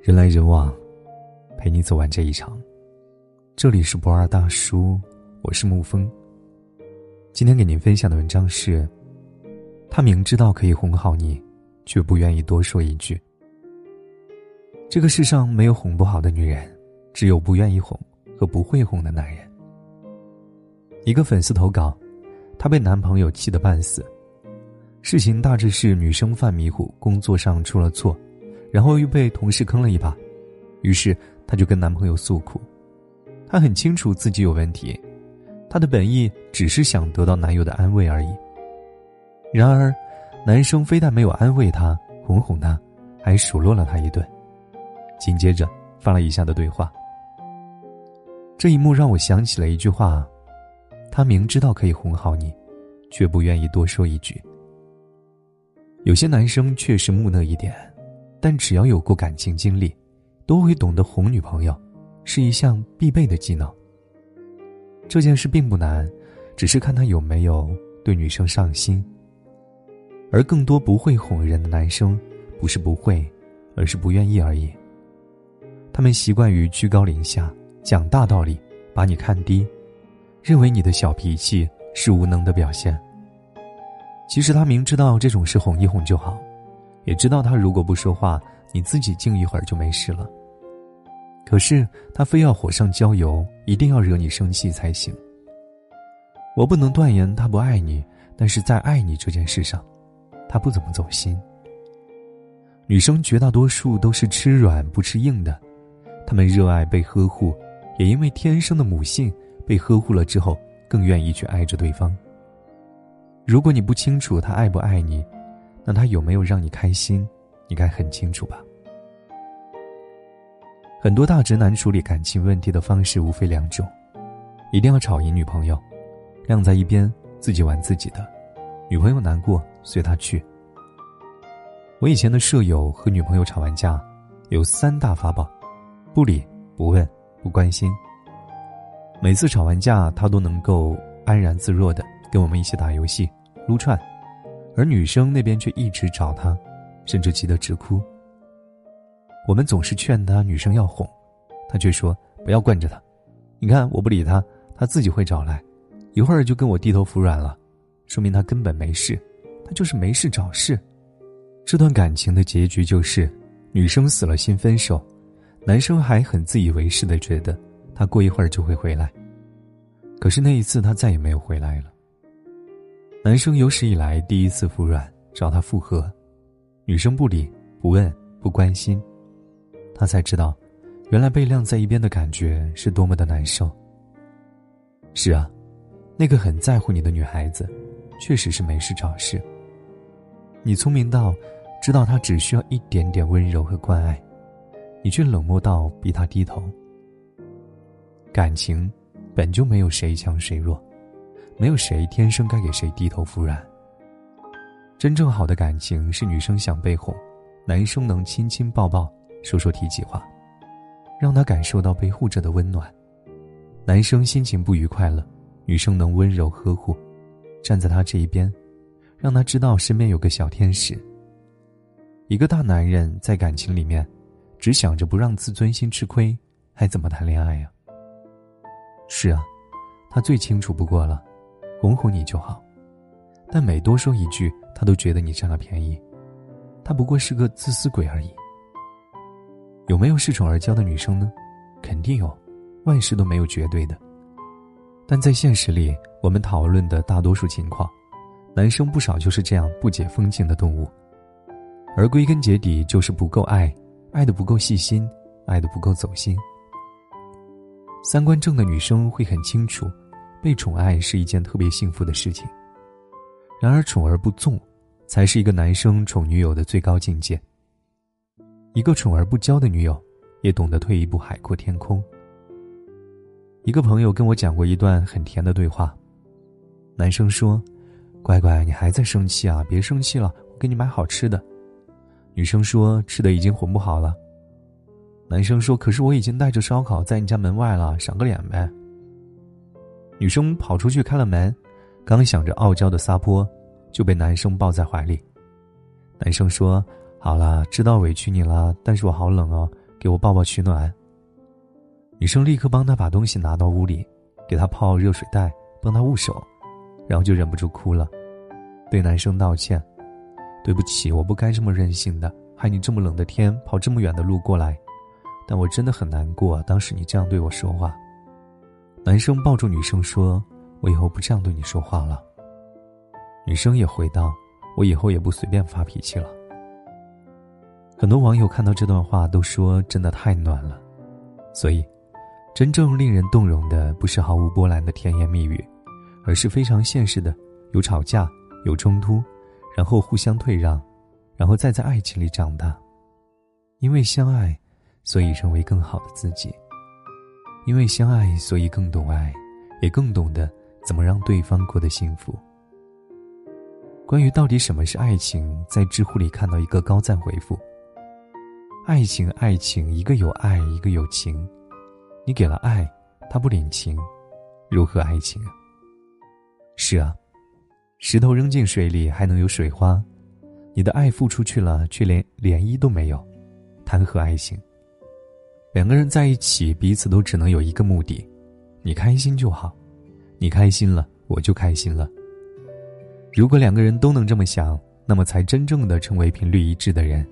人来人往，陪你走完这一场。这里是不二大叔，我是沐风。今天给您分享的文章是：他明知道可以哄好你，却不愿意多说一句。这个世上没有哄不好的女人，只有不愿意哄和不会哄的男人。一个粉丝投稿，她被男朋友气得半死。事情大致是女生犯迷糊，工作上出了错。然后又被同事坑了一把，于是她就跟男朋友诉苦。她很清楚自己有问题，她的本意只是想得到男友的安慰而已。然而，男生非但没有安慰她、哄哄她，还数落了她一顿。紧接着发了以下的对话。这一幕让我想起了一句话：他明知道可以哄好你，却不愿意多说一句。有些男生确实木讷一点。但只要有过感情经历，都会懂得哄女朋友，是一项必备的技能。这件事并不难，只是看他有没有对女生上心。而更多不会哄人的男生，不是不会，而是不愿意而已。他们习惯于居高临下，讲大道理，把你看低，认为你的小脾气是无能的表现。其实他明知道这种事哄一哄就好。也知道他如果不说话，你自己静一会儿就没事了。可是他非要火上浇油，一定要惹你生气才行。我不能断言他不爱你，但是在爱你这件事上，他不怎么走心。女生绝大多数都是吃软不吃硬的，她们热爱被呵护，也因为天生的母性，被呵护了之后更愿意去爱着对方。如果你不清楚他爱不爱你，那他有没有让你开心，你该很清楚吧？很多大直男处理感情问题的方式无非两种：一定要吵赢女朋友，晾在一边，自己玩自己的，女朋友难过随他去。我以前的舍友和女朋友吵完架，有三大法宝：不理、不问、不关心。每次吵完架，他都能够安然自若的跟我们一起打游戏、撸串。而女生那边却一直找他，甚至急得直哭。我们总是劝他女生要哄，他却说不要惯着他。你看我不理他，他自己会找来，一会儿就跟我低头服软了，说明他根本没事，他就是没事找事。这段感情的结局就是，女生死了心分手，男生还很自以为是的觉得他过一会儿就会回来。可是那一次他再也没有回来了。男生有史以来第一次服软，找他复合，女生不理不问不关心，他才知道，原来被晾在一边的感觉是多么的难受。是啊，那个很在乎你的女孩子，确实是没事找事。你聪明到，知道她只需要一点点温柔和关爱，你却冷漠到逼她低头。感情，本就没有谁强谁弱。没有谁天生该给谁低头服软。真正好的感情是女生想被哄，男生能亲亲抱抱，说说体己话，让他感受到被护着的温暖。男生心情不愉快了，女生能温柔呵护，站在他这一边，让他知道身边有个小天使。一个大男人在感情里面，只想着不让自尊心吃亏，还怎么谈恋爱呀？是啊，他最清楚不过了。哄哄你就好，但每多说一句，他都觉得你占了便宜。他不过是个自私鬼而已。有没有恃宠而骄的女生呢？肯定有，万事都没有绝对的。但在现实里，我们讨论的大多数情况，男生不少就是这样不解风情的动物。而归根结底，就是不够爱，爱的不够细心，爱的不够走心。三观正的女生会很清楚。被宠爱是一件特别幸福的事情，然而宠而不纵，才是一个男生宠女友的最高境界。一个宠而不骄的女友，也懂得退一步海阔天空。一个朋友跟我讲过一段很甜的对话，男生说：“乖乖，你还在生气啊？别生气了，我给你买好吃的。”女生说：“吃的已经哄不好了。”男生说：“可是我已经带着烧烤在你家门外了，赏个脸呗。”女生跑出去开了门，刚想着傲娇的撒泼，就被男生抱在怀里。男生说：“好了，知道委屈你了，但是我好冷哦，给我抱抱取暖。女生立刻帮他把东西拿到屋里，给他泡热水袋，帮他捂手，然后就忍不住哭了，对男生道歉：“对不起，我不该这么任性的，害你这么冷的天跑这么远的路过来。但我真的很难过，当时你这样对我说话。”男生抱住女生说：“我以后不这样对你说话了。”女生也回道：“我以后也不随便发脾气了。”很多网友看到这段话都说：“真的太暖了。”所以。真正令人动容的不是毫无波澜的甜言蜜语，而是非常现实的，有吵架，有冲突，然后互相退让，然后再在爱情里长大。因为相爱，所以成为更好的自己。因为相爱，所以更懂爱，也更懂得怎么让对方过得幸福。关于到底什么是爱情，在知乎里看到一个高赞回复：爱情，爱情，一个有爱，一个有情。你给了爱，他不领情，如何爱情啊？是啊，石头扔进水里还能有水花，你的爱付出去了，却连涟漪都没有，谈何爱情？两个人在一起，彼此都只能有一个目的：你开心就好，你开心了，我就开心了。如果两个人都能这么想，那么才真正的成为频率一致的人，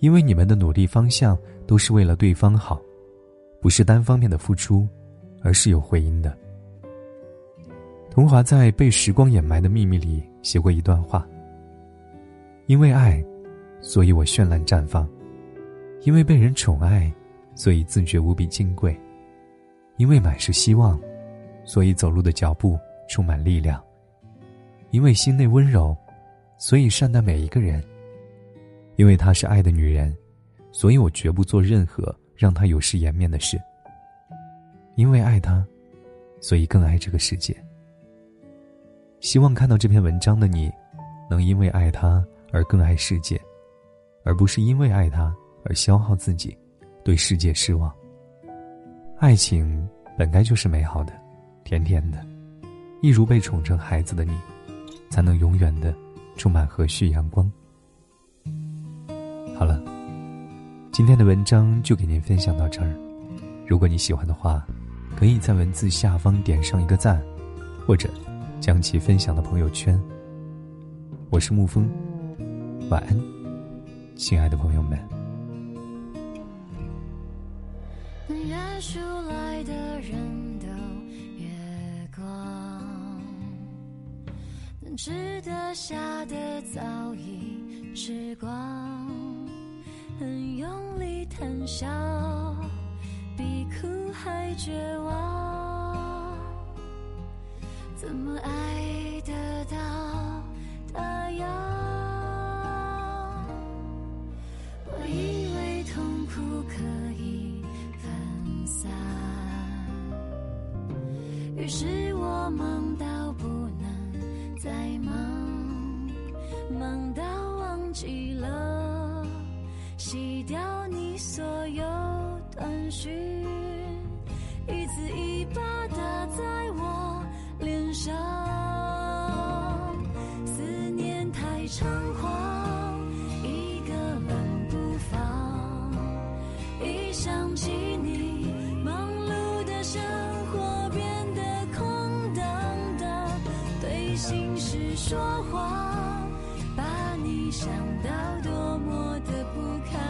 因为你们的努力方向都是为了对方好。不是单方面的付出，而是有回音的。桐华在《被时光掩埋的秘密》里写过一段话：“因为爱，所以我绚烂绽放；因为被人宠爱，所以自觉无比金贵；因为满是希望，所以走路的脚步充满力量；因为心内温柔，所以善待每一个人；因为她是爱的女人，所以我绝不做任何。”让她有失颜面的事。因为爱他，所以更爱这个世界。希望看到这篇文章的你，能因为爱他而更爱世界，而不是因为爱他而消耗自己，对世界失望。爱情本该就是美好的，甜甜的，一如被宠成孩子的你，才能永远的充满和煦阳光。好了。今天的文章就给您分享到这儿，如果你喜欢的话，可以在文字下方点上一个赞，或者将其分享到朋友圈。我是沐风，晚安，亲爱的朋友们。值得下的早已吃光。很用力谈笑，比哭还绝望。怎么爱得到他要？我以为痛苦可以分散，于是我忙到掉你所有短讯，一字一巴打在我脸上。思念太猖狂，一个冷不防。一想起你，忙碌的生活变得空荡荡。对心事说谎，把你想到多么的。不堪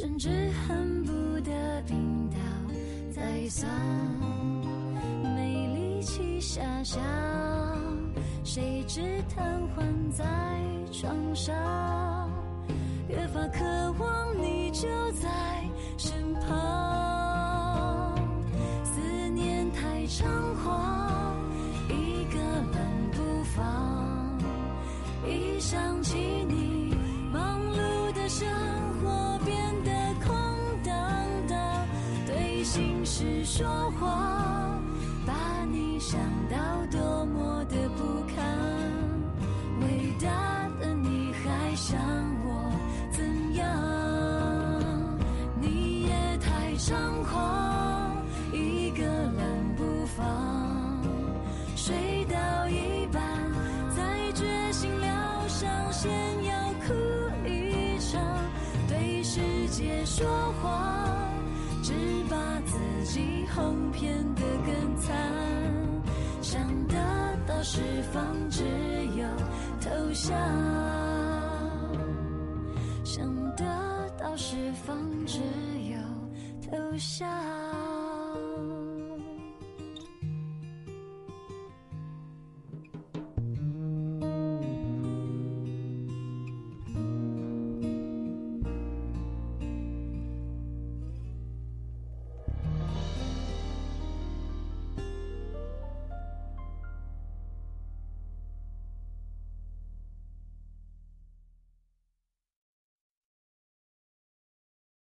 甚至恨不得病倒再丧，没力气遐想，谁知瘫痪在床上，越发渴望你就在身旁，是说谎，把你想到把自己哄骗得更惨，想得到释放只有投降，想得到释放只有投降。